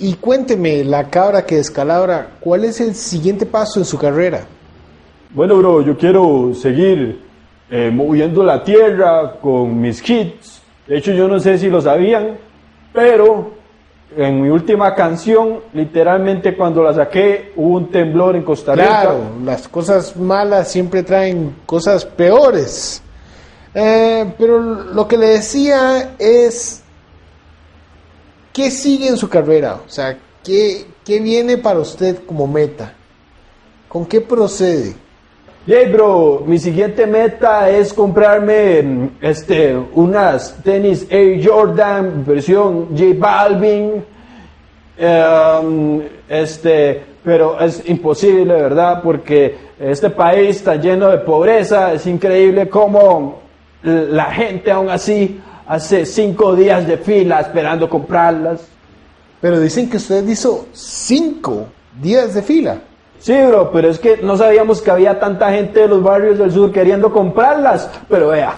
Y cuénteme, la cabra que descalabra, ¿cuál es el siguiente paso en su carrera? Bueno, bro, yo quiero seguir eh, moviendo la tierra con mis hits. De hecho, yo no sé si lo sabían, pero en mi última canción, literalmente cuando la saqué, hubo un temblor en Costa Rica. Claro, las cosas malas siempre traen cosas peores. Eh, pero lo que le decía es, ¿qué sigue en su carrera? O sea, ¿qué, qué viene para usted como meta? ¿Con qué procede? Hey, bro, mi siguiente meta es comprarme mm, este, unas tenis Air Jordan versión J Balvin. Em, este, pero es imposible, ¿verdad? Porque este país está lleno de pobreza. Es increíble cómo la gente aún así hace cinco días de fila esperando comprarlas. Pero dicen que usted hizo cinco días de fila. Sí, bro, pero es que no sabíamos que había tanta gente de los barrios del sur queriendo comprarlas. Pero vea,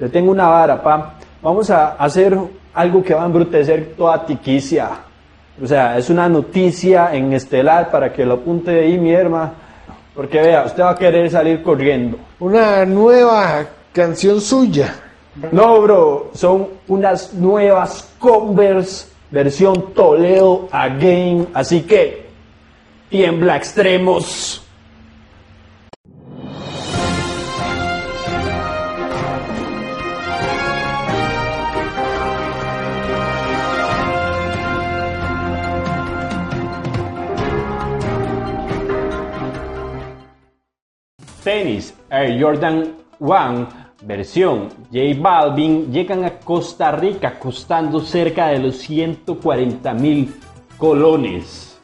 le tengo una vara, pa. Vamos a hacer algo que va a embrutecer toda Tiquicia. O sea, es una noticia en Estelar para que lo apunte ahí mi hermana. Porque vea, usted va a querer salir corriendo. Una nueva canción suya. No, bro, son unas nuevas Converse versión Toledo Again. Así que, tiembla extremos. Tenis Air Jordan One versión J Balvin llegan a Costa Rica costando cerca de los 140 mil colones.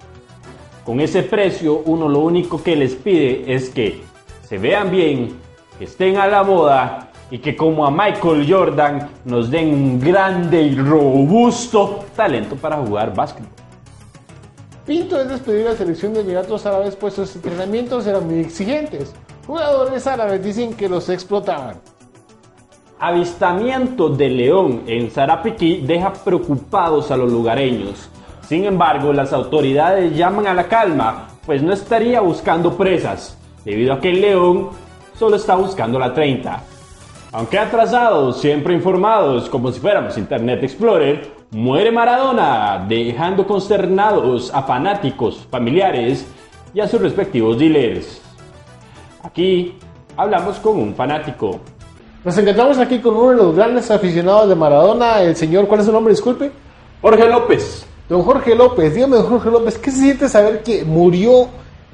Con ese precio uno lo único que les pide es que se vean bien, que estén a la moda y que como a Michael Jordan nos den un grande y robusto talento para jugar básquetbol. Pinto es despedir a la selección de Emiratos Árabes pues sus entrenamientos eran muy exigentes. Jugadores árabes dicen que los explotaban. Avistamiento de león en Sarapiquí deja preocupados a los lugareños. Sin embargo, las autoridades llaman a la calma, pues no estaría buscando presas, debido a que el león solo está buscando la 30. Aunque atrasados, siempre informados, como si fuéramos Internet Explorer, muere Maradona, dejando consternados a fanáticos, familiares y a sus respectivos dealers. Aquí hablamos con un fanático. Nos encontramos aquí con uno de los grandes aficionados de Maradona, el señor, ¿cuál es su nombre? Disculpe. Jorge López. Don Jorge López, dígame, don Jorge López, ¿qué se siente saber que murió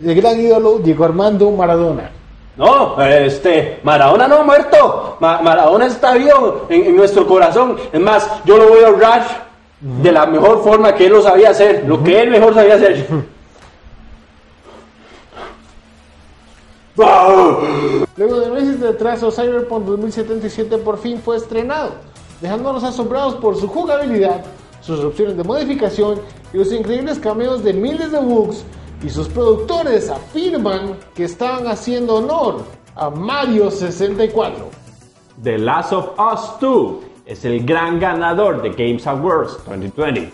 el gran ídolo Diego Armando Maradona? No, este, Maradona no ha muerto. Ma- Maradona está vivo en, en nuestro corazón. Es más, yo lo voy a honrar de la mejor forma que él lo sabía hacer, lo que él mejor sabía hacer. Luego de meses de atraso, Cyberpunk 2077 por fin fue estrenado, dejándonos asombrados por su jugabilidad, sus opciones de modificación y los increíbles cameos de miles de bugs. Y sus productores afirman que estaban haciendo honor a Mario 64. The Last of Us 2 es el gran ganador de Games Awards 2020,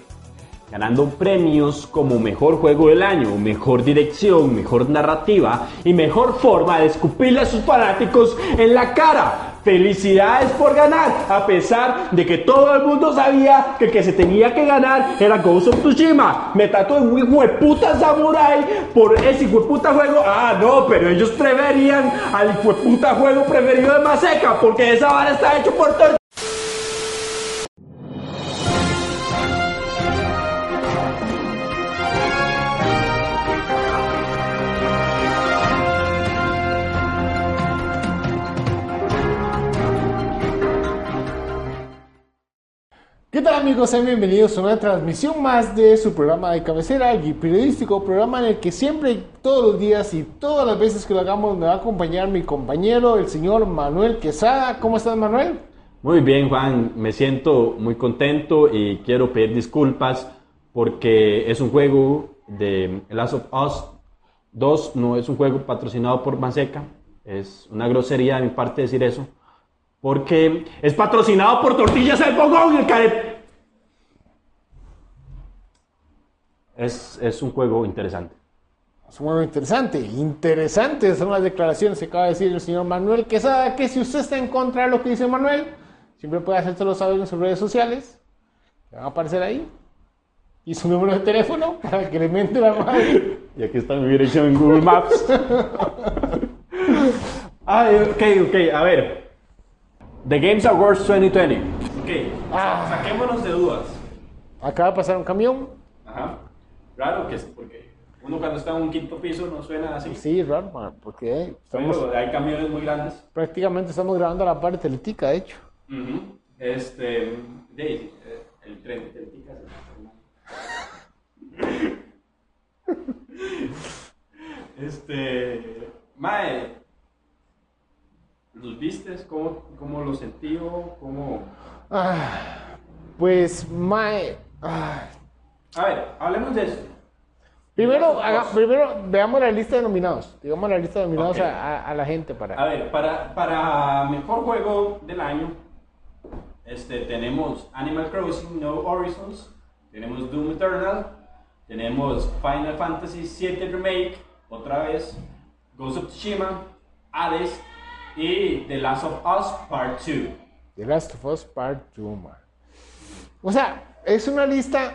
ganando premios como mejor juego del año, mejor dirección, mejor narrativa y mejor forma de escupirle a sus fanáticos en la cara. Felicidades por ganar, a pesar de que todo el mundo sabía que el que se tenía que ganar era Ghost of Tsushima. Me trató de un hijueputa samurai por ese hijueputa juego. Ah, no, pero ellos preferían al hijueputa juego preferido de Maseca, porque esa vara está hecho por tor ¿Qué tal amigos? Sean bienvenidos a una transmisión más de su programa de cabecera, el periodístico, programa en el que siempre, todos los días y todas las veces que lo hagamos me va a acompañar mi compañero, el señor Manuel Quesada. ¿Cómo estás Manuel? Muy bien, Juan, me siento muy contento y quiero pedir disculpas porque es un juego de Last of Us 2, no es un juego patrocinado por Maseca, es una grosería de mi parte decir eso, porque es patrocinado por Tortillas El Bogón, el care... es, es un juego interesante. Es un juego interesante. Interesantes son las declaraciones que acaba de decir el señor Manuel Quesada, que si usted está en contra de lo que dice Manuel, siempre puede hacérselo saber en sus redes sociales. Que van a aparecer ahí. Y su número de teléfono para que le mente la madre. Y aquí está mi dirección en Google Maps. Ay, ok, ok, a ver. The Games Awards 2020. Ok, Ah. saquémonos de dudas. Acaba de pasar un camión. Ajá. Raro que es, porque uno cuando está en un quinto piso no suena así. Sí, raro, man, porque estamos, Pero hay camiones muy grandes. prácticamente estamos grabando la parte teletica, de hecho. Ujú. Este, de, eh, el tren de Teletica. este, Mae, ¿los vistes? ¿Cómo, cómo lo sentió? ¿Cómo? Ah, pues, Mae. ah, A ver, hablemos de eso. Primero, haga- primero veamos la lista de nominados. Digamos la lista de nominados Ok. a, a- a la gente para. A ver, para, para mejor juego del año, este, tenemos Animal Crossing No Horizons, tenemos Doom Eternal, tenemos Final Fantasy VII Remake, otra vez, Ghost of Tsushima, Hades y The Last of Us Part 2. The Last of Us Part 2, man. O sea, es una lista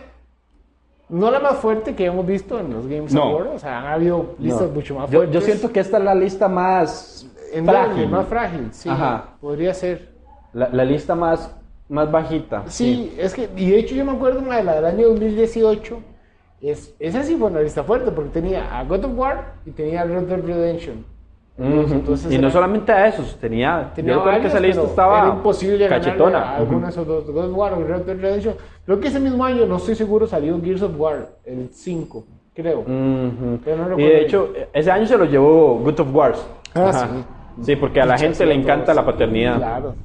no la más fuerte que hemos visto en los Games No. Awards. O sea, han habido listas No. mucho más Yo, fuertes. yo siento que esta es la lista más Endeble, frágil. más frágil, sí. Ajá. Podría ser. La, la lista más, más bajita. Sí, es que, y de hecho yo me acuerdo una de la del año 2018. Es, esa sí fue una lista fuerte porque tenía a God of War y tenía a Red Dead Redemption. Entonces y era- no solamente a esos, tenía, Tenía yo recuerdo que esa lista estaba era imposible ganarle cachetona. dos, God of War o Red Dead Redemption. Creo que ese mismo año, no estoy seguro, salió Gears of War, el 5, creo. No y de hecho, ese año se lo llevó Good of Wars. Ah, sí. Sí, porque a la gente le encanta la paternidad. Claro.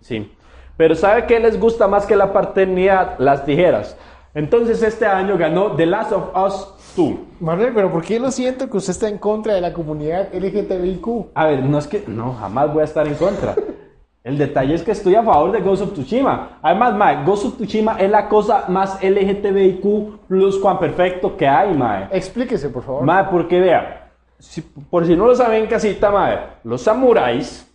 Sí. Pero ¿sabe qué les gusta más que la paternidad? Las tijeras. Entonces este año ganó The Last of Us 2. Manuel, pero ¿por qué lo siento que usted está en contra de la comunidad LGTBIQ? A ver, no es que, no, jamás voy a estar en contra. El detalle es que estoy a favor de Ghost of Tsushima. Además, mae, Ghost of Tsushima es la cosa más LGTBIQ plus cuan perfecto que hay, mae. Explíquese, por favor. Mae, porque vea, si- por si no lo saben en casita, mae, los samuráis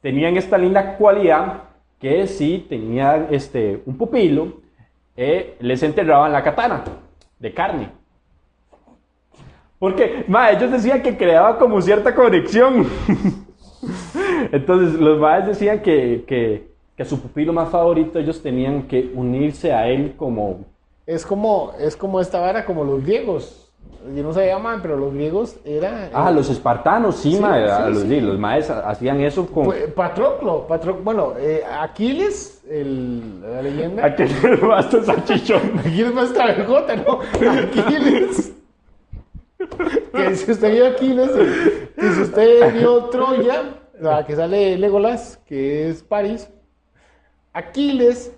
tenían esta linda cualidad que si tenían este, un pupilo, eh, les enterraban la katana de carne. Porque, mae, ellos decían que creaba como cierta conexión. Entonces, los maes decían que, que, que a su pupilo más favorito ellos tenían que unirse a él como... Es como, es como esta vara, como los griegos. Yo no sabía, man, pero los griegos era... Ah, los espartanos, sí, Sí, sí, los, sí. sí, los maes hacían eso con... Pues, Patroclo, Patroclo, bueno, eh, Aquiles, el, la leyenda. ¿A qué le basta salchichón? Aquiles más cabejota, ¿no? Aquiles. que si usted vio Aquiles, que si usted vio Troya, la que sale Legolas, que es París, Aquiles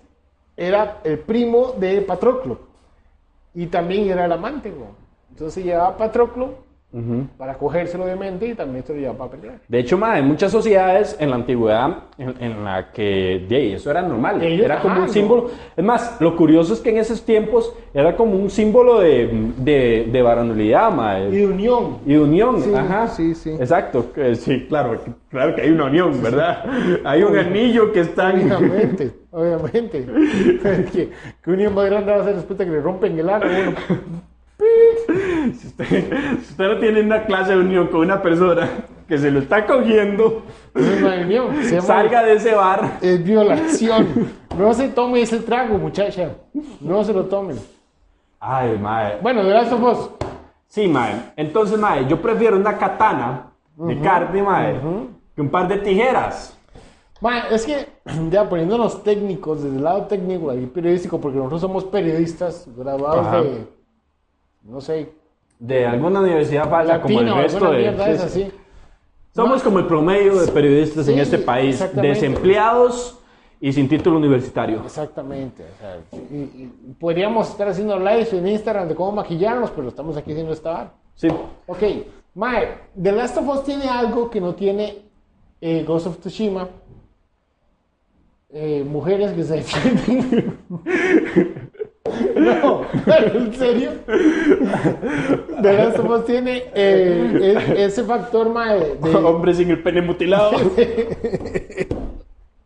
era el primo de Patroclo. Y también era el amante, ¿no? Entonces llevaba a Patroclo para cogérselo obviamente y también se lo llevaba para pelear. De hecho, mae, hay muchas sociedades en la antigüedad en, en la que de eso era normal. Ellos- era como ajá, un símbolo. Es más, lo curioso es que en esos tiempos era como un símbolo de, de, de varonilidad, mae. Y de unión. Y de unión, Sí, ajá. sí, sí. Exacto, sí, claro, claro que hay una unión, ¿verdad? Hay un anillo que está en... Obviamente, obviamente. que unión más grande va a ser después de que le rompen el ano. Usted, usted no tiene una clase de unión con una persona que se lo está cogiendo, eso. Se salga de ese bar. Es violación. No se tome ese trago, muchacha. No se lo tomen. Ay, mae. Bueno, de of Us. Sí, mae. Entonces, mae, yo prefiero una katana de carne, mae, que un par de tijeras. Ma, es que ya poniéndonos técnicos, desde el lado técnico y periodístico, porque nosotros somos periodistas graduados Ajá. de, no sé, De alguna universidad falsa como el resto de... sí, es sí. así. Somos como el promedio de periodistas en Sí, este país, desempleados y sin título universitario. Exactamente. o sea, y- y podríamos estar haciendo lives en Instagram de cómo maquillarnos, pero estamos aquí haciendo esta vara. Sí. Ok, Mae, The Last of Us tiene algo que no tiene eh, Ghost of Tsushima. Eh, mujeres que se defienden. En serio. The Last of Us tiene eh, ese factor mae, de, Hombre sin el pene mutilado.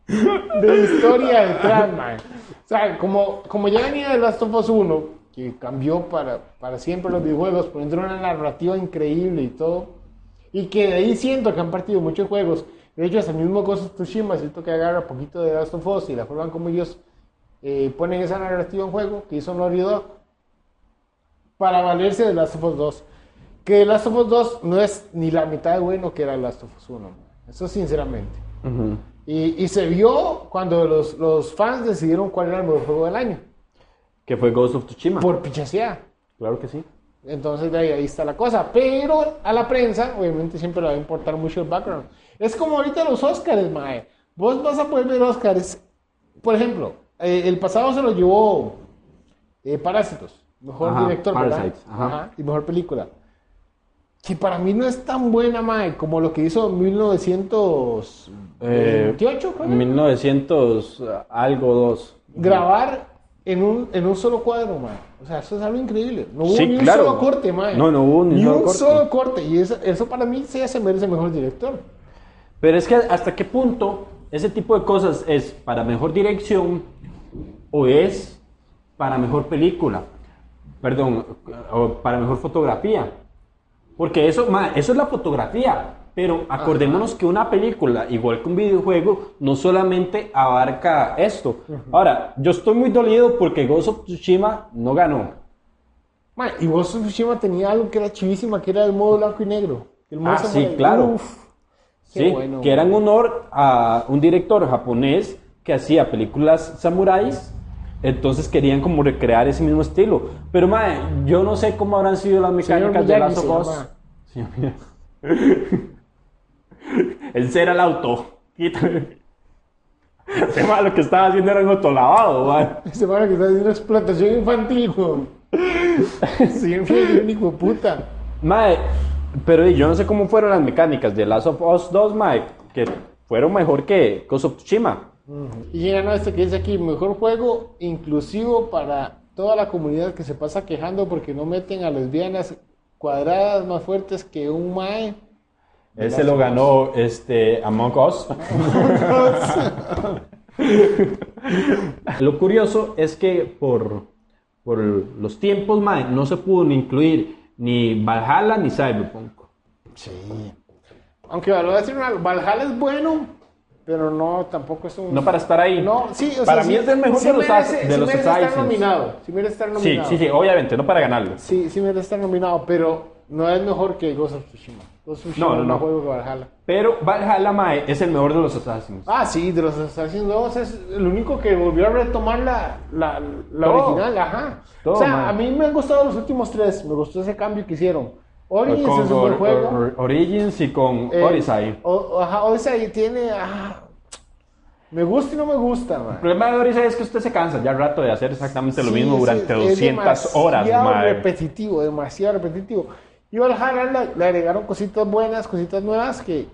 de historia detrás, mae. O sea, como, como ya venía de Last of Us 1, que cambió para, para siempre los videojuegos, poniendo una narrativa increíble y todo, y que de ahí siento que han partido muchos juegos. De hecho, hasta el mismo Ghost of Tsushima, siento que agarra poquito de Last of Us y la forma como ellos eh, ponen esa narrativa en juego, que hizo Dog, para valerse de Last of Us 2. Que Last of Us 2 no es ni la mitad de bueno que era Last of Us 1. mae. Eso sinceramente. Ujú. Y, y se vio cuando los, los fans decidieron cuál era el mejor juego del año. Que fue Ghost of Tsushima. Por pichasear. Claro que sí. Entonces de ahí, ahí está la cosa. Pero a la prensa, obviamente, siempre le va a importar mucho el background. Es como ahorita los Oscars, mae. Vos vas a poder ver Oscars. Por ejemplo, eh, el pasado se lo llevó eh, Parásitos. Mejor Ajá, director, Parasites, ¿verdad? ajá. Y mejor película. Que para mí no es tan buena, mae, como lo que hizo en 1928, creo. 1900 algo grabar en un, en un solo cuadro, man. O sea, eso es algo increíble. No hubo Sí, ni un claro. solo corte, man. No, no hubo ni un solo un corte. solo corte. Y eso, eso para mí sí se merece mejor director. Pero es que hasta qué punto ese tipo de cosas es para mejor dirección o es para mejor película. Perdón, para mejor fotografía. Porque eso, ma, eso es la fotografía. Pero acordémonos que una película, igual que un videojuego, no solamente abarca esto. Ahora, yo estoy muy dolido porque Ghost of Tsushima no ganó. Man, y Ghost of Tsushima tenía algo que era chivísima, que era el modo blanco y negro. El modo Ah, sí, claro. Uf, Sí, bueno, que era en honor a un director japonés que hacía películas samuráis, entonces querían como recrear ese mismo estilo. Pero mae, yo no sé cómo habrán sido las mecánicas de Last of. El ser al auto. Quítame. Ese lo que estaba haciendo era un autolavado, mae. Ese man que está haciendo explotación infantil. Siempre es un hijo puta. Mae, pero yo no sé cómo fueron las mecánicas de Last of Us 2, mae, que fueron mejor que Ghost of Tsushima. Y llega este que dice aquí, mejor juego inclusivo para toda la comunidad que se pasa quejando porque no meten a lesbianas cuadradas más fuertes que un mae. Ese lo ganó este, Among Us. lo curioso es que por, por los tiempos, mae, no se pudo ni incluir ni Valhalla ni Cyberpunk. Sí. Aunque voy a decir una, Valhalla es bueno, pero no, tampoco es un... No para estar ahí. No, sí, o Para sea, mí sí- es el mejor sí de los, merece, de sí los merece estar nominado. Sí merece estar Sí, nominado. sí, sí, obviamente, no para ganarlo. Sí, sí merece estar nominado, pero no es mejor que Ghost of Tsushima. Ghost of Tsushima No, no, no. juego que Valhalla. Pero Valhalla, mae, es el mejor de los Assassins. Ah, sí, de los Assassin's 2 es el único que volvió a retomar la, la, la Todo. original, ajá. Todo, o sea, man. a mí me han gustado los últimos tres, me gustó ese cambio que hicieron. Origins con es un buen juego. Or- Origins y con Eh, Odyssey. o- o- ajá, Odyssey tiene... ah, me gusta y no me gusta, man. El problema de Odyssey es que usted se cansa ya al rato de hacer exactamente lo Sí, mismo durante es 200 horas, mae. repetitivo, demasiado repetitivo. Y Valhalla le, agregaron cositas buenas, cositas nuevas que...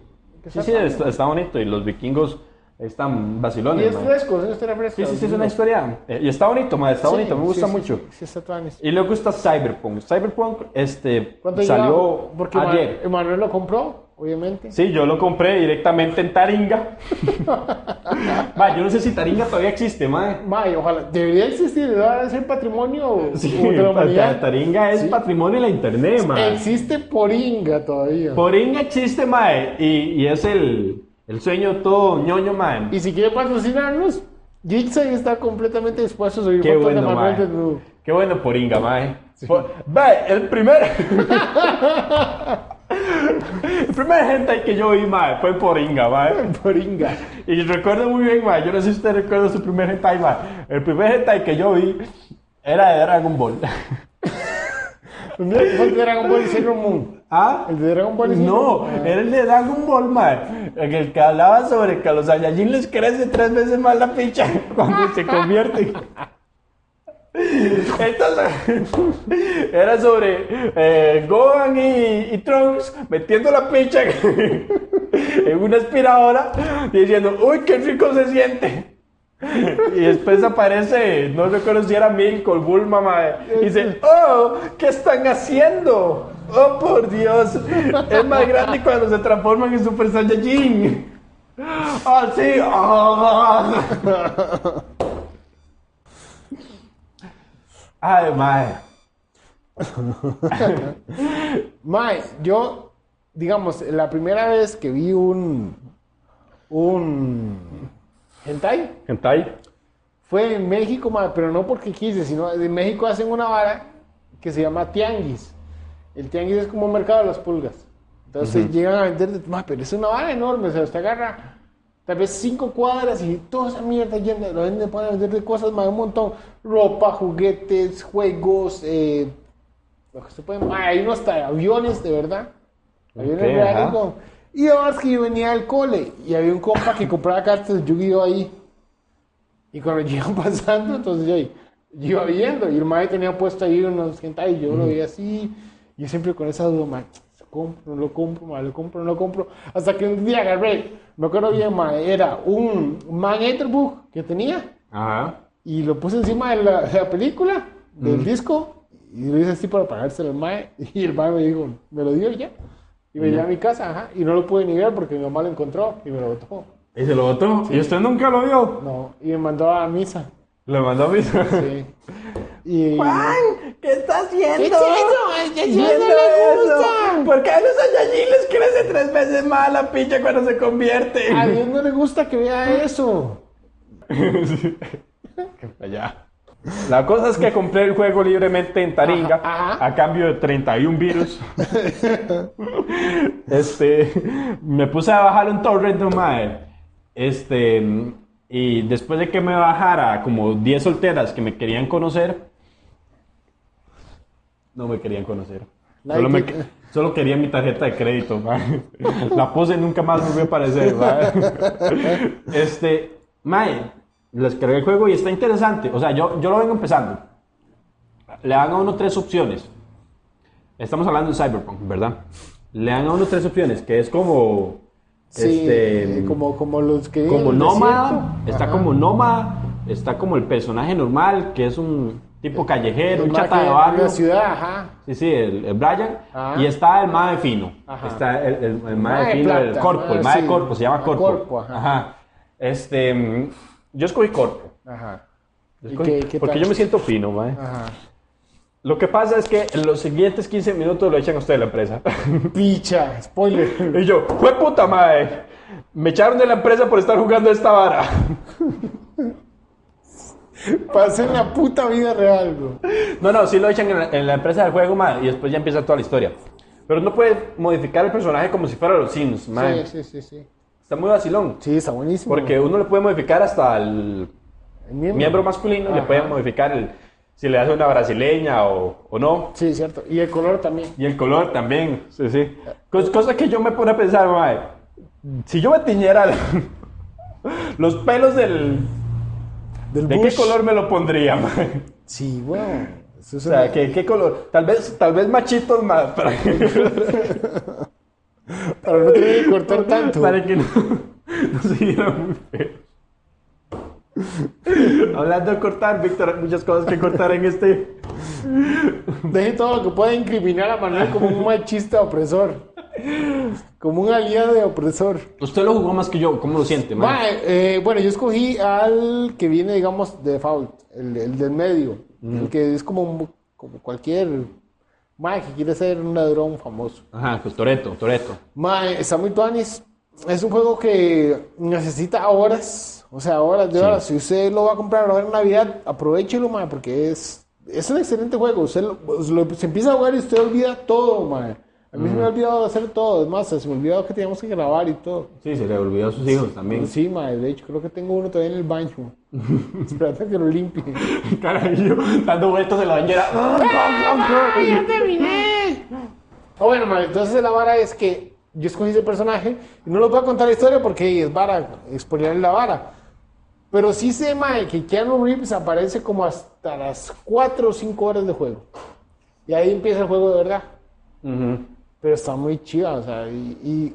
que Sí, sí, está bonito y los vikingos están Y vacilones, es mae. fresco, es una historia fresca. Sí, sí, sí, es una historia. eh, y está bonito, mae, está Sí, bonito, me gusta sí, mucho. Sí, está esto. Y luego está Cyberpunk. Cyberpunk, este, ¿Cuánto salió? Porque ayer. Ema- Emanuel lo compró, obviamente. Sí, yo lo compré directamente en Taringa. Va, yo no sé si Taringa todavía existe, mae. May, ojalá. Debería existir, debería ser patrimonio Sí, de la humanidad. Taringa es patrimonio de la internet, mae. Existe por Inga todavía. Poringa existe, mae, y, y es el, el sueño todo ñoño, mae. Y si quiere patrocinarnos, Jigsaw está completamente dispuesto a subir Qué fotos de bueno, Manuel mae. desnudo. Qué bueno Poringa, mae. Po- Ve, el primer... el primer gente que yo vi, mae, fue Poringa, mae. Por Inga. Y recuerdo muy bien, mae, yo no sé si usted recuerda su primer hentai, mae. El primer hentai que yo vi era de Dragon Ball. Fue el de Dragon Ball y Sailor Moon. ¿Ah? El de Dragon Ball y Sailor No, Moon. Era el de Dragon Ball, mae. El que hablaba sobre que a los Saiyajin les crece tres veces más la picha cuando se convierten. Entonces, era sobre eh, Gohan y, y Trunks metiendo la picha en una aspiradora diciendo, uy, qué rico se siente. Y después aparece, no recuerdo si era Milk o Bulma, mae, y dice, oh, ¿qué están haciendo? Oh, por Dios, es más grande cuando se transforman en Super Saiyajin. Ah, sí, ah. Ay, mae. Mae, yo, digamos, la primera vez que vi un. un. Hentai Hentai. fue en México, pero no porque quise, sino en México hacen una vara que se llama tianguis. El tianguis es como un mercado de las pulgas. Entonces llegan a vender, mae, pero es una vara enorme, o sea, usted agarra tal vez cinco cuadras y toda esa mierda llena, lo venden para vender de cosas, mae, un montón. Ropa, juguetes, juegos, eh, lo que se puede, mae, hay unos hasta aviones, de verdad. Aviones Ok, reales, con- Y además que yo venía del cole y había un compa que compraba cartas de Yu-Gi-Oh ahí. Y cuando iban pasando, entonces yo, yo iba viendo y el mae tenía puesto ahí unos hentai y yo lo veía así. Y yo siempre con esa duda, ¿lo compro, no lo compro, mae, lo compro, no lo compro. Hasta que un día agarré, no acuerdo bien, mae, era un man Etherbook que tenía Ajá. y lo puse encima de la, de la película, del disco, y lo hice así para pagárselo al mae. Y el mae me dijo, me lo dio y ya. Y me llevé a mi casa, ajá, y no lo pude ni ver porque mi mamá lo encontró y me lo botó. ¿Y se lo botó? ¿Y usted nunca lo vio? No, y me mandó a misa. Le mandó a mí. Sí. Y. ¿qué está haciendo? ¿Qué es eso? Ya Viendo no le eso. gusta. ¿Por qué a los les crece tres veces más la pinche cuando se convierten? A Dios no le gusta que vea eso. Allá. La cosa es que compré el juego libremente en Taringa Ajá, ajá. a cambio de 31 virus. este, me puse a bajar un torrent, no madre. Este, y después de que me bajara como 10 solteras que me querían conocer, no me querían conocer. Like Solo, me solo querían mi tarjeta de crédito. La puse y nunca más volvió a aparecer. Este, mae, les cargué el juego y está interesante. O sea, yo, yo lo vengo empezando. Le dan a uno tres opciones. Estamos hablando de Cyberpunk, ¿verdad? Le dan a uno tres opciones, que es como... Sí, este, eh, como, como los que. como nómada, está Ajá. como nómada, está como el personaje normal, que es un tipo callejero, El un chata de barrio. la ciudad, ajá. Sí, sí, el, el Brian. Ajá. Y está el mae fino. Ajá. Está el, el, el mae fino, plata, el corpo, el mae, sí. corpo, se llama corpo. corpo, ajá. Este, yo escogí corpo. Ajá. Yo ¿Y escogí- qué- qué porque tal? yo me siento fino, mae. Ajá. Lo que pasa es que en los siguientes 15 minutos lo echan a usted de la empresa. Picha, spoiler. y yo, fue puta mae. Me echaron de la empresa por estar jugando esta vara. Pasé en la puta vida real, bro. No, no, sí lo echan en la, en la empresa del juego, mae, y después ya empieza toda la historia. Pero no puede modificar el personaje como si fuera los Sims, mae. Sí, sí, sí, sí. Está muy vacilón. Sí, está buenísimo. Porque uno le puede modificar hasta el El miembro. miembro masculino, le Ajá. puede modificar el, si le hace una brasileña o, o no. Sí, cierto. Y el color también. Y el color también, sí, sí. Cos- cosa que yo me pone a pensar, mae, si yo me tiñera los pelos del... Del ¿De bush. qué color me lo pondría, mae? Sí, bueno. Eso es O sea, ¿qué, qué color? Tal vez, tal vez machitos más, para Para no tener que cortar tanto. para que no, no se viera muy feo. Hablando de cortar, Víctor, hay muchas cosas que cortar en este... Deje todo lo que pueda incriminar a Manuel como un machista opresor. Como un aliado de opresor. Usted lo jugó más que yo, ¿cómo lo siente? Mae, eh, bueno, yo escogí al que viene, digamos, de default, el, el del medio. El que es como, un- como cualquier mae que quiere ser un ladrón famoso. Ajá, pues Toreto, Toreto. Mae, está muy tuanis. Es un juego que necesita horas, o sea, horas de Sí. horas. Si usted lo va a comprar ahora en Navidad, aprovechelo, mae, porque es, es un excelente juego. Usted lo- lo- se empieza a jugar y usted olvida todo, mae. A mí se me ha olvidado de hacer todo. Es más, se me olvidó que teníamos que grabar y todo. Sí, se le olvidó a sus hijos también. Sí, mae, de hecho, creo que tengo uno todavía en el baño. Esperando a que lo limpie. Carajillo, dando vueltas en la bañera. ¡Ya terminé! Ah, bueno, mae, entonces la vara es que yo escogí ese personaje y no les voy a contar la historia porque es vara, exponer la vara. Pero sí sé, mae, que Keanu Reeves aparece como hasta las 4 o 5 horas de juego. Y ahí empieza el juego de verdad. Ujú. Pero está muy chida, o sea, y, y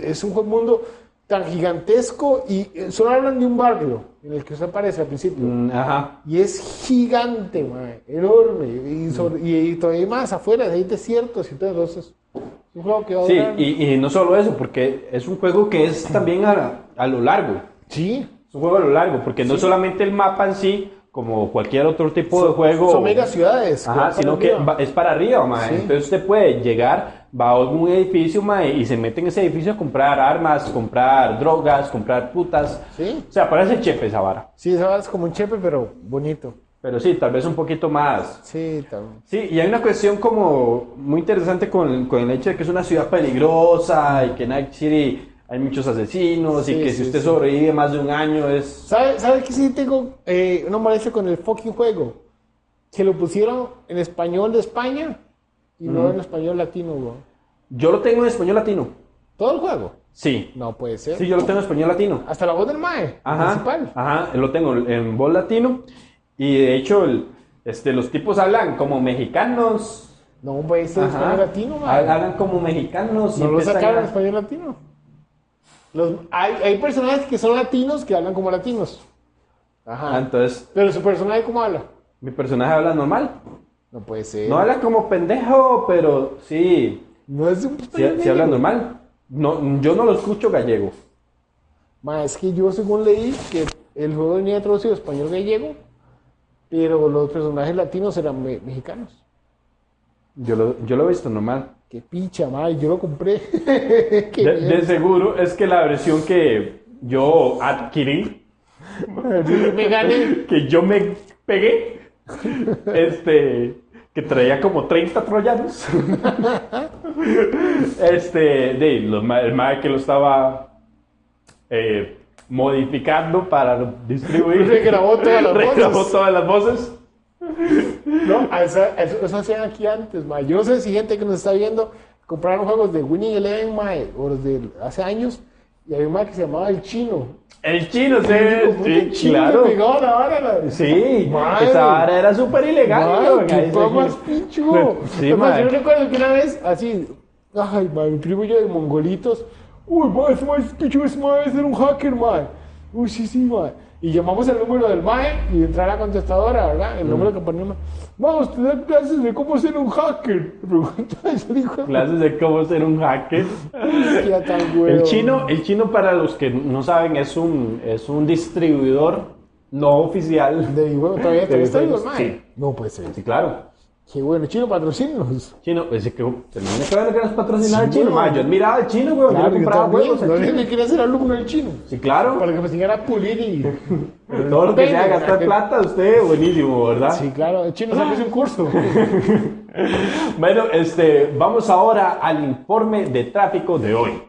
es un juego mundo tan gigantesco y solo hablan de un barrio en el que usted aparece al principio. Mm, Ajá. Y es gigante, mae, enorme. Y, sobre- y- y todavía más afuera, hay desiertos y todo. Entonces, es un juego que va a Sí, y, y no solo eso, porque es un juego que es también a, a lo largo. Sí, Es un juego a lo largo, porque no solamente el mapa en sí, como cualquier otro tipo de juego. son mega ciudades. Ajá, sino que va- es para arriba, mae. Sí. Entonces usted puede llegar, va a algún edificio, mae, y se mete en ese edificio a comprar armas, comprar drogas, comprar putas. Sí. O sea, parece chepe esa vara. Sí, esa vara es como un chepe, pero bonito. Pero sí, tal vez un poquito más. Sí, también. Sí, y hay una cuestión como muy interesante con, con el hecho de que es una ciudad peligrosa y que en Night City hay muchos asesinos Sí, y que sí, si usted sí. sobrevive más de un año es... ¿Sabe, ¿Sabe que sí tengo eh, una molestia con el fucking juego? Que lo pusieron en español de España y no en español latino, bro. Yo lo tengo en español latino. Todo el juego. Sí. No puede ser. Sí, yo lo tengo en español latino. Hasta la voz del Mae, Ajá. principal. Ajá, lo tengo en voz latino. Y de hecho, el- este, los tipos hablan como mexicanos. No puede ser español latino, Mae. Hab- Hablan como mexicanos. No lo sacaron en español latino. Los- hay, hay personajes que son latinos que hablan como latinos. Ajá. Ah, entonces, Pero su personaje, ¿cómo habla? mi personaje habla normal. No puede ser. No habla como pendejo, pero sí, No es un español sí habla normal. No, yo no lo escucho gallego. Ma, es que yo según leí que el juego venía traducido español gallego, pero los personajes latinos eran me- mexicanos. Yo lo, yo lo he visto normal. Qué picha, ma, yo lo compré. De, de seguro es que la versión que yo adquirí, Me gané. que yo me pegué, este, que traía como 30 troyanos. este, de ma- el mae que lo estaba eh, modificando para distribuir. Regrabó todas las Regrabó voces. todas las voces. No, eso, eso- eso hacían aquí antes, ma. Yo no sé si gente que nos está viendo compraron juegos de Winning Eleven, ma, o de hace años, y había un ma que se llamaba El Chino. El chino, sí, sí, chino claro. pegaba la vara, la- Sí, Madre. esa vara era súper ilegal. Madre, qué sí. más pincho. Sí, Es más, madre. yo recuerdo que una vez, así, ay, madre, mi primo y yo de mongolitos, uy, madre, ese madre, ese pincho, ese madre era un hacker, madre. Uy, sí, sí, madre. Y llamamos el número del MAE y entra a la contestadora, ¿verdad? Mm. El número que ponemos. Vamos, usted da clases de cómo ser un hacker. Pregunta ese hijo Clases de cómo ser un hacker. hostia tan. El chino, el chino para los que no saben es un, es un distribuidor no oficial. De bueno, todavía, De todavía está vivo el videojuegos, MAE. sí. Claro. Qué bueno, chino, patrocínanos. Chino, que termina que ver que nos patrocinaba el chino. ma, yo admiraba al chino, weón. Claro, yo yo compraba también. No chino. me quería ser alumno del chino. Sí, claro. Para que me enseñara a pulir y. Todo lo que sea gastar plata, usted, buenísimo, ¿verdad? Sí, claro, el chino sacó un curso. Bueno, este, vamos ahora al informe de tráfico de hoy.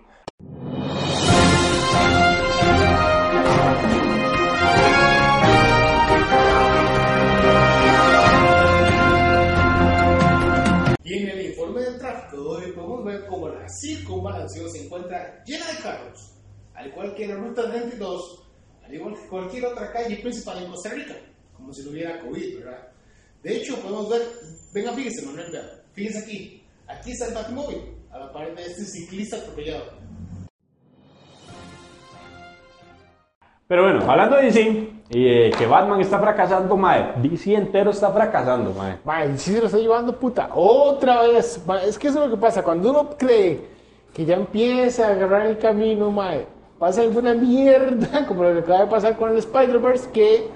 En el informe de tráfico de hoy podemos ver cómo la circunvalación se encuentra llena de carros, al igual que la ruta 32, al igual que cualquier otra calle principal en Costa Rica, como si no hubiera COVID, ¿verdad? De hecho, podemos ver, venga, fíjense, Manuel, vea, fíjense aquí, aquí está el Batmóvil, a la par de este ciclista atropellado. Pero bueno, hablando de y eh, que Batman está fracasando, mae. DC entero está fracasando, mae. Mae, sí se lo está llevando puta. Otra vez. mae, es que eso es lo que pasa. Cuando uno cree que ya empieza a agarrar el camino, mae, pasa alguna mierda, como lo que acaba de pasar con el Spider-Verse, que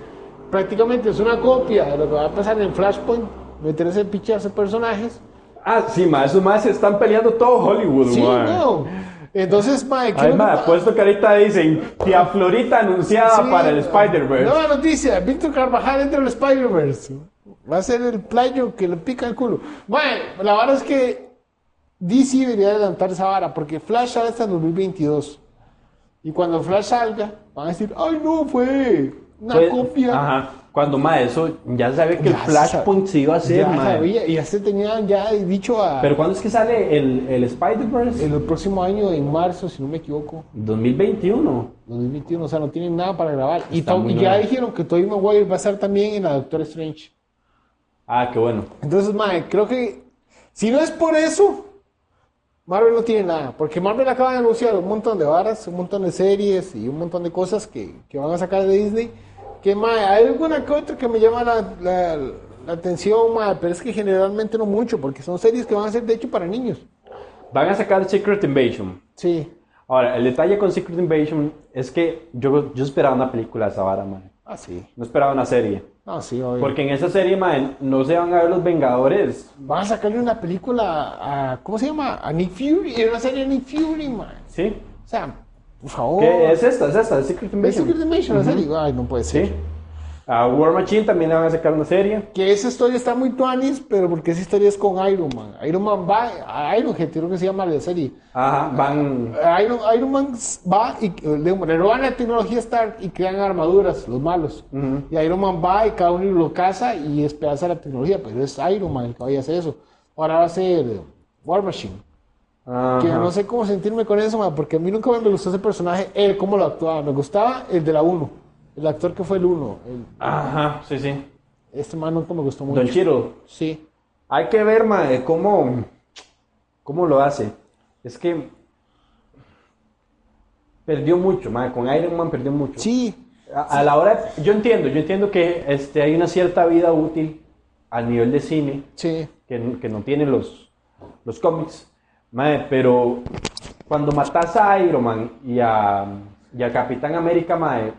prácticamente es una copia de lo que va a pasar en Flashpoint. Meterse en picharse personajes. Ah, sí, mae, esos maes se están peleando todo Hollywood, Sí, mae. no. Entonces, mae, ¿qué es Ay, lo que mae, pasa? puesto que ahorita dicen tía Florita anunciada Sí, para el Spider-Verse. Nueva noticia, Víctor Carvajal entra al Spider-Verse. Va a ser el playo que le pica el culo. Bueno, la verdad es que DC debería adelantar esa vara, porque Flash sale hasta el 2022. Y cuando Flash salga, van a decir, ay no, fue una Fue- copia. Ajá. Cuando, mae, eso ya sabe que el Ya se Flashpoint se iba a hacer, ya sabía, y ya se tenían ya dicho a Pero ¿cuándo es que sale el, el Spider-Verse? el próximo año, en marzo, si no me equivoco. 2021. 2021, o sea, no tienen nada para grabar. Y, Está to- muy y ya dijeron que Tobey Maguire va a estar también en la Doctor Strange. Ah, qué bueno. Entonces, mae, creo que si no es por eso, Marvel no tiene nada, porque Marvel acaba de anunciar un montón de varas, un montón de series y un montón de cosas que, que van a sacar de Disney. Que mae, hay alguna que otra que me llama la, la- la atención, mae, pero es que generalmente no mucho, porque son series que van a ser de hecho para niños. Van a sacar Secret Invasion. Sí. Ahora, el detalle con Secret Invasion es que yo, yo esperaba una película de esa vara, man. Ah, sí. No esperaba una serie. Ah, sí, obvio. Porque en esa serie, man, no se van a ver los Vengadores. Van a sacarle una película a, ¿cómo se llama? A Nick Fury, era una serie de Nick Fury, man. ¿Sí? O sea, por favor. ¿Qué es esta? ¿Es esta? ¿Es Secret ¿Ves Invasion? Secret Invasion, la serie? Ay, no puede ser. Sí. A War Machine también le van a sacar una serie. Que esa historia está muy tuanis, pero porque esa historia es con Iron Man. Iron Man va, a Iron Head, creo que se llama la serie. Ajá, van... Iron, Iron Man va y le, le roban la tecnología Stark y crean armaduras, los malos. Y Iron Man va y cada uno lo caza y despedaza la tecnología, pero es Iron Man el que vaya a hacer eso. Ahora va a ser War Machine. Que no sé cómo sentirme con eso, man, porque a mí nunca me gustó ese personaje, él cómo lo actuaba. Me gustaba el de la 1, el actor que fue el 1. Ajá, sí, sí. Este man nunca me gustó mucho. Don Chiro, Sí. hay que ver, mae, cómo, cómo lo hace. Es que perdió mucho, mae. Con Iron Man perdió mucho. Sí, A, a la hora, yo entiendo, yo entiendo que este, hay una cierta vida útil a nivel de cine sí. que, que no tienen los, los cómics, mae, pero cuando matas a Iron Man y a, y a Capitán América, mae,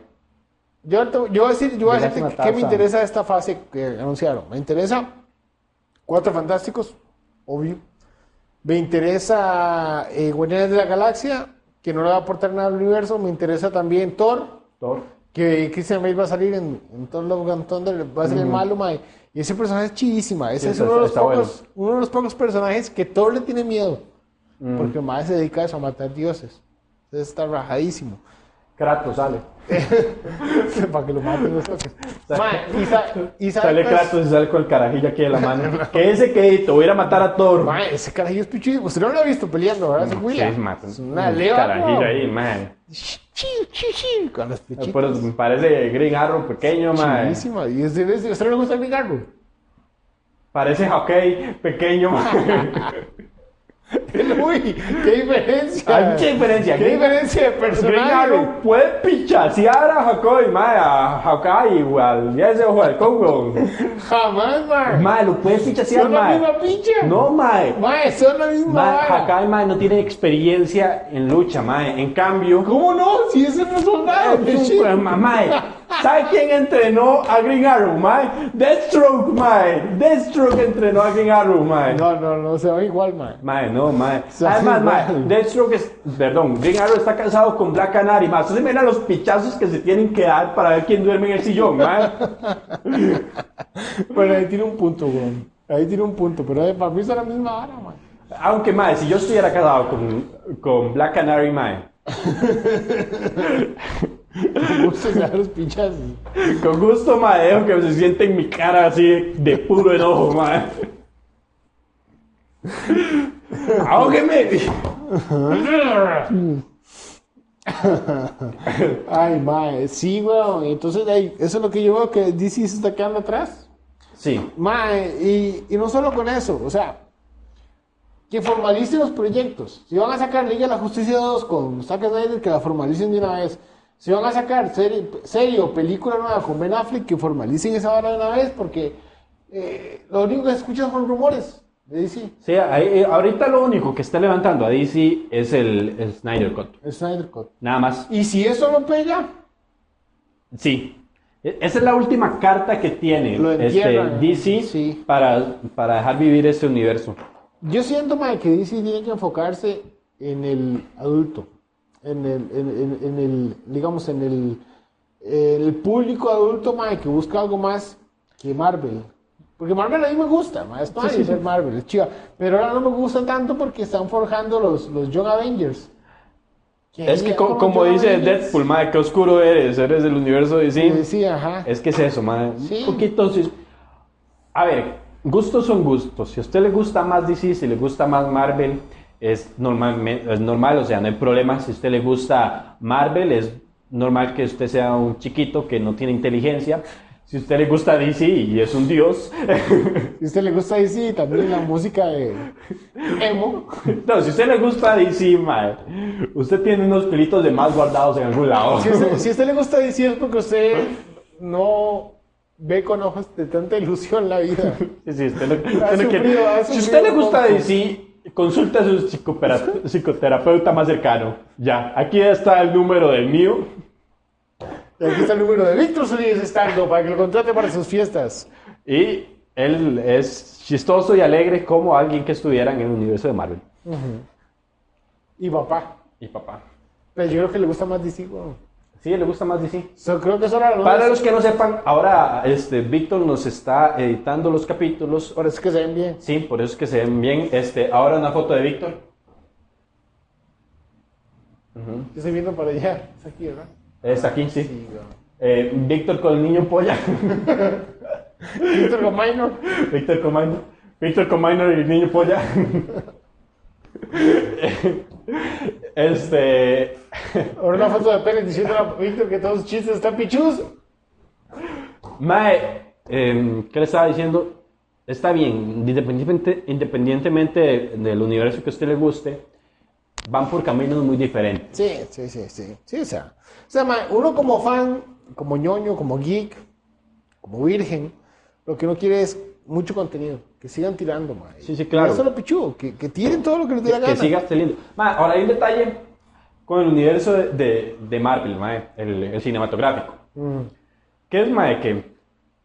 Yo, te- yo voy a decir, yo voy a decirte qué me interesa esta fase que anunciaron. Me interesa Cuatro Fantásticos, obvio. Me interesa eh, Guardianes de la Galaxia, que no le va a aportar nada al universo. Me interesa también Thor, Thor, que Christian Bale va a salir en, en Thor Love and Thunder, va a ser el malo, mae. Y ese personaje es chidísima. Ese Sí, es está- uno de, los pocos, uno de los pocos personajes que Thor le tiene miedo. Porque el mae se dedica a eso, a matar dioses. Entonces está rajadísimo. Kratos sale. para que lo maten los toques. Y, Sale pues, Kratos y sale con el carajillo aquí de la mano. que ese quedito, voy a ir a matar a Thor. mae, ese carajillo es pichudísimo. Usted no lo ha visto peleando, ¿verdad? Ese Sí, es una un leva. carajillo ¿no? ahí, man. Con las Pues pechitas. me parece Green Arrow pequeño, man. Chidísima. ¿Y a usted no le gusta el Gargo? Parece hockey pequeño, man. Uy, qué diferencia. Hay mucha diferencia. Qué diferencia de personaje. Puede pichasear a Hawkeye, man, a Hawkeye o al ya ese ojo del Congo. Jamás, mae. Man, lo puede pichasear, Son la misma pinche. No, man. Mae, son la misma vara. Hawkeye, man, no tiene experiencia en lucha, man. En cambio, ¿Cómo no? Si ese no es soldado. Es un pichi. ma- mae. ¿Sabe quién entrenó a Green Arrow, mae? Deathstroke, mae. Deathstroke entrenó a Green Arrow, mae. No, no, no, se va igual, mae. Mae, no, mae. Sea, Además, mae, mae. Deathstroke es, perdón, Green Arrow está casado con Black Canary, mae. Entonces miran los pichazos que se tienen que dar para ver quién duerme en el sillón, mae. Pero ahí tiene un punto, güey. Ahí tiene un punto, pero eh, para mí es la misma vara, mae. Aunque, mae, si yo estuviera casado con, con Black Canary, mae, Me gusta usar los pinchazos. con gusto, mae, que se siente en mi cara así de puro enojo, mae. Ahógeme. Ay, mae, sí, weón. Entonces, ahí, eso es lo que yo veo que DC se está quedando atrás. Sí, Mae, y, y no solo con eso, o sea, que formalicen los proyectos. Si van a sacar Liga de la Justicia 2 con Zack Snyder, que la formalicen de una vez. Si van a sacar serie, serie o película nueva con Ben Affleck, que formalicen esa hora de una vez, porque eh, lo único que se escucha son rumores DC. Sí, ahí- eh, ahorita lo único que está levantando a DC es el, el Snyder Cut. El Snyder Cut. Nada más. Y si eso no pega, Sí. E- Esa es la última carta que tiene Lo este. DC Sí. para, para dejar vivir este universo. Yo siento, mae, que DC tiene que enfocarse en el adulto, en el, en, en- en el digamos, en el, el público adulto, mae, que busca algo más que Marvel. Porque Marvel a mí me gusta, mae, es padre ser Marvel, es chiva. Pero ahora no me gusta tanto porque están forjando los, los Young Avengers. Es que como Young dice Avengers- Deadpool, madre, qué oscuro eres, eres del universo de DC. Sí, sí, ajá. Es que es eso, madre. Sí. Un poquito. sí. A ver, gustos son gustos. Si a usted le gusta más DC, si le gusta más Marvel, es normal, es normal, o sea, no hay problema. Si a usted le gusta Marvel, es normal que usted sea un chiquito que no tiene inteligencia. Si a usted le gusta DC y es un dios. Si a usted le gusta DC, también la música de emo. No, si a usted le gusta DC, mae, usted tiene unos pelitos de más guardados en algún lado. Si a usted, si a usted le gusta DC es porque usted no ve con ojos de tanta ilusión la vida. Sí, sí, usted no- usted sufrido, Si usted le gusta poco. DC, consulte a su psicoterapeuta más cercano. Ya, aquí está el número del mío. Y aquí está el número de Víctor Solís estando para que lo contrate para sus fiestas. Y él es chistoso y alegre como alguien que estuviera en el universo de Marvel. Y papá. Y papá. Pero yo creo que le gusta más DC, weón. Sí, le gusta más DC. So, creo que era lo Para los que no sepan, ahora este, Víctor nos está editando los capítulos. Por eso es que se ven bien. Sí, por eso es que se ven bien. Este, ahora una foto de Víctor. Yo estoy viendo para allá. Es aquí, ¿verdad? Es aquí, sí. Eh, Víctor con el niño polla. Víctor con Minor. Víctor con Minor. Víctor con Minor y el niño polla. este. Ahora una foto de Pérez diciendo a Víctor que todos sus chistes están pichus. Mae, eh, ¿qué le estaba diciendo? Está bien, independientemente, independientemente de- del universo que a usted le guste, van por caminos muy diferentes. Sí, sí, sí, sí. Sí, o sea. O sea, ma, uno como fan, como ñoño, como geek, como virgen, lo que uno quiere es mucho contenido. Que sigan tirando, ma. Sí, sí, claro. Eso lo pichudo, que, que tiren todo lo que les dé la Que, gana. que siga teniendo. Mae, ahora hay un detalle con el universo de, de, de Marvel, mae, el, el cinematográfico. Mm. ¿Qué es, mae? Que,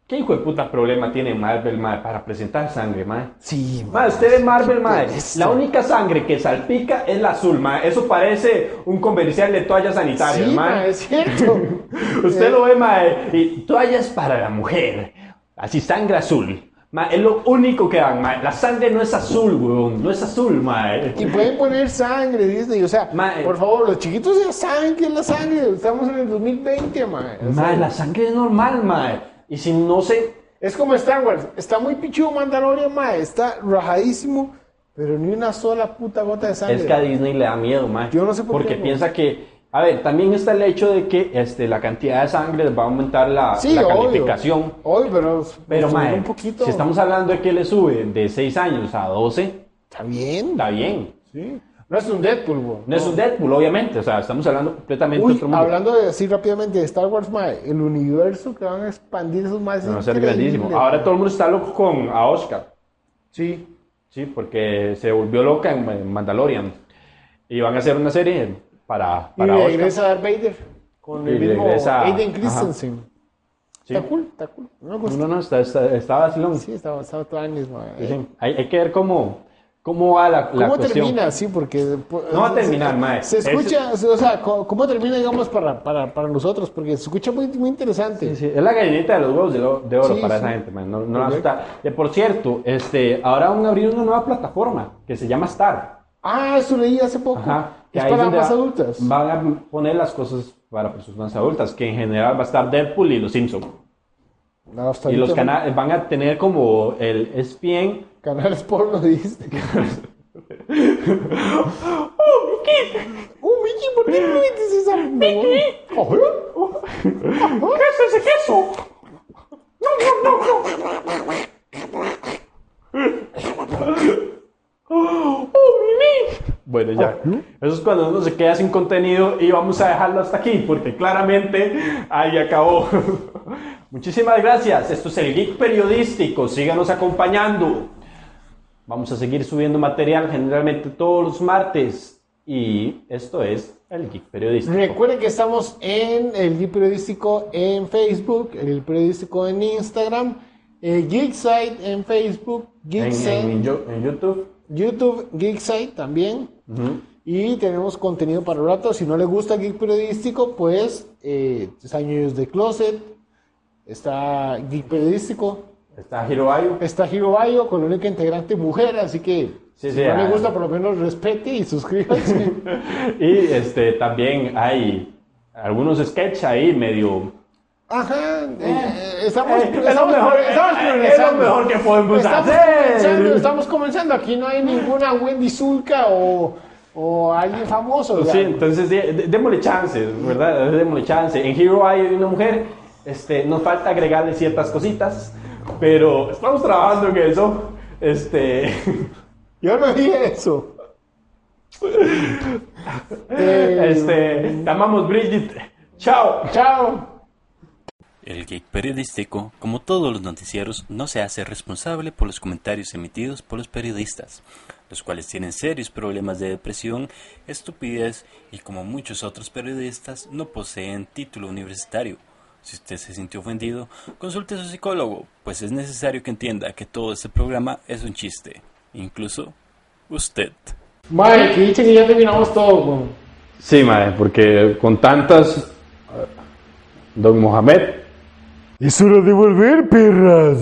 ¿Qué hijo de puta problema tiene Marvel, mae, para presentar sangre, mae? Sí, ma. Mae, usted ve Marvel, mae, la única sangre que salpica es la azul, mae. Eso parece un comercial de toallas sanitarias, Sí, mae. ma, es cierto. Usted lo ve, mae, y toallas para la mujer, así sangre azul. Mae, es lo único que dan, mae. La sangre no es azul, weón, no es azul, mae. Y pueden poner sangre, Disney. O sea, Ma, por favor, los chiquitos ya saben que es la sangre. Estamos en el 2020, ma. Sea, Mae, la sangre es normal, mae. Y si no se... Es como Star Wars. Está muy pichudo Mandalorian, ma. Está rajadísimo, pero ni una sola puta gota de sangre. Es que a Disney le da miedo, mae. Yo no sé por Porque qué, piensa que... A ver, también está el hecho de que este, la cantidad de sangre va a aumentar la, Sí, la obvio. calificación. Obvio, pero, Pero, mae, un poquito. si estamos hablando de que le sube de 6 años a 12, Está bien. está bien. Sí. No es un Deadpool, bo. No es un Deadpool, obviamente. O sea, estamos hablando completamente de Uy, otro mundo. hablando de, así rápidamente de Star Wars, mae, el universo que van a expandir esos más Va a ser grandísimo. Ahora todo el mundo está loco con a Oscar. Sí. Sí, porque se volvió loca en Mandalorian. Y van a hacer una serie para, Y para Oscar. regresa Darth Vader con Y el mismo regresa- Aiden ajá. Christensen. Sí. Está cool, está cool. No me No, gusta. no, no, está, está, está vacilón. Sí, años, mae. Sí, sí. Hay, hay que ver cómo, cómo va la, la ¿Cómo cuestión. termina? Sí, porque... pues, No va a terminar, se, mae. Se escucha, o sea, ¿cómo termina, digamos, para, para, para nosotros? Porque se escucha muy, muy interesante. Sí, sí, Es la gallinita de los huevos de, lo- de oro Sí, para sí. esa gente, man. No, no asusta. Eh, por cierto, este, ahora van a abrir una nueva plataforma que se llama Star. Ah, eso leí hace poco. Ajá. que Es ahí para más adultas. Van a poner las cosas para personas adultas, que en general va a estar Deadpool y los Simpsons. No, Y los no. canales van a tener como el ESPN. Canales porno, dice. ¡Oh, Mickey! ¿Por qué no metes esa ¡Mickey! ¿Qué es ese queso? ¡Oh, Mimi! Bueno, ya. Eso es cuando uno se queda sin contenido y vamos a dejarlo hasta aquí, porque claramente ahí acabó. Muchísimas gracias. Esto es el Geek Periodístico. Síganos acompañando. Vamos a seguir subiendo material generalmente todos los martes. Y esto es el Geek Periodístico. Recuerden que estamos en el Geek Periodístico en Facebook, el Periodístico en Instagram, el Geeksite en Facebook, En, Geeksite, en- en Yo- en YouTube. YouTube, Geeksite también. Ujú. Y tenemos contenido para rato. Si no le gusta el Geek Periodístico, pues eh, Años de Closet, está Geek Periodístico, Está Hiroayu. está Hiro Bayo con la única integrante mujer, así que Sí, si sí, no ah. le gusta, por lo menos respete y suscríbase. Y este, también hay algunos sketches ahí medio... Ajá, eh, eh, estamos, Eh, es lo estamos, mejor, estamos eh, es lo mejor que podemos estamos hacer. Comenzando, estamos comenzando, aquí no hay ninguna Wendy Zulka o, o alguien famoso. Sí, entonces dé- dé- démosle chance, ¿verdad? Démosle chance. En Hero hay una mujer Este, nos falta agregarle ciertas cositas, pero estamos trabajando en eso. Este, Yo no dije eso. Este, te amamos, Bridget. Chao. Chao. El Geek Periodístico, como todos los noticieros, no se hace responsable por los comentarios emitidos por los periodistas, los cuales tienen serios problemas de depresión, estupidez y como muchos otros periodistas no poseen título universitario. Si usted se sintió ofendido, consulte a su psicólogo, pues es necesario que entienda que todo este programa es un chiste, incluso usted. Madre, que dice que ya terminamos todo, weón. Sí, madre, porque con tantas. eh, Don Mohamed. Es hora de volver, perras.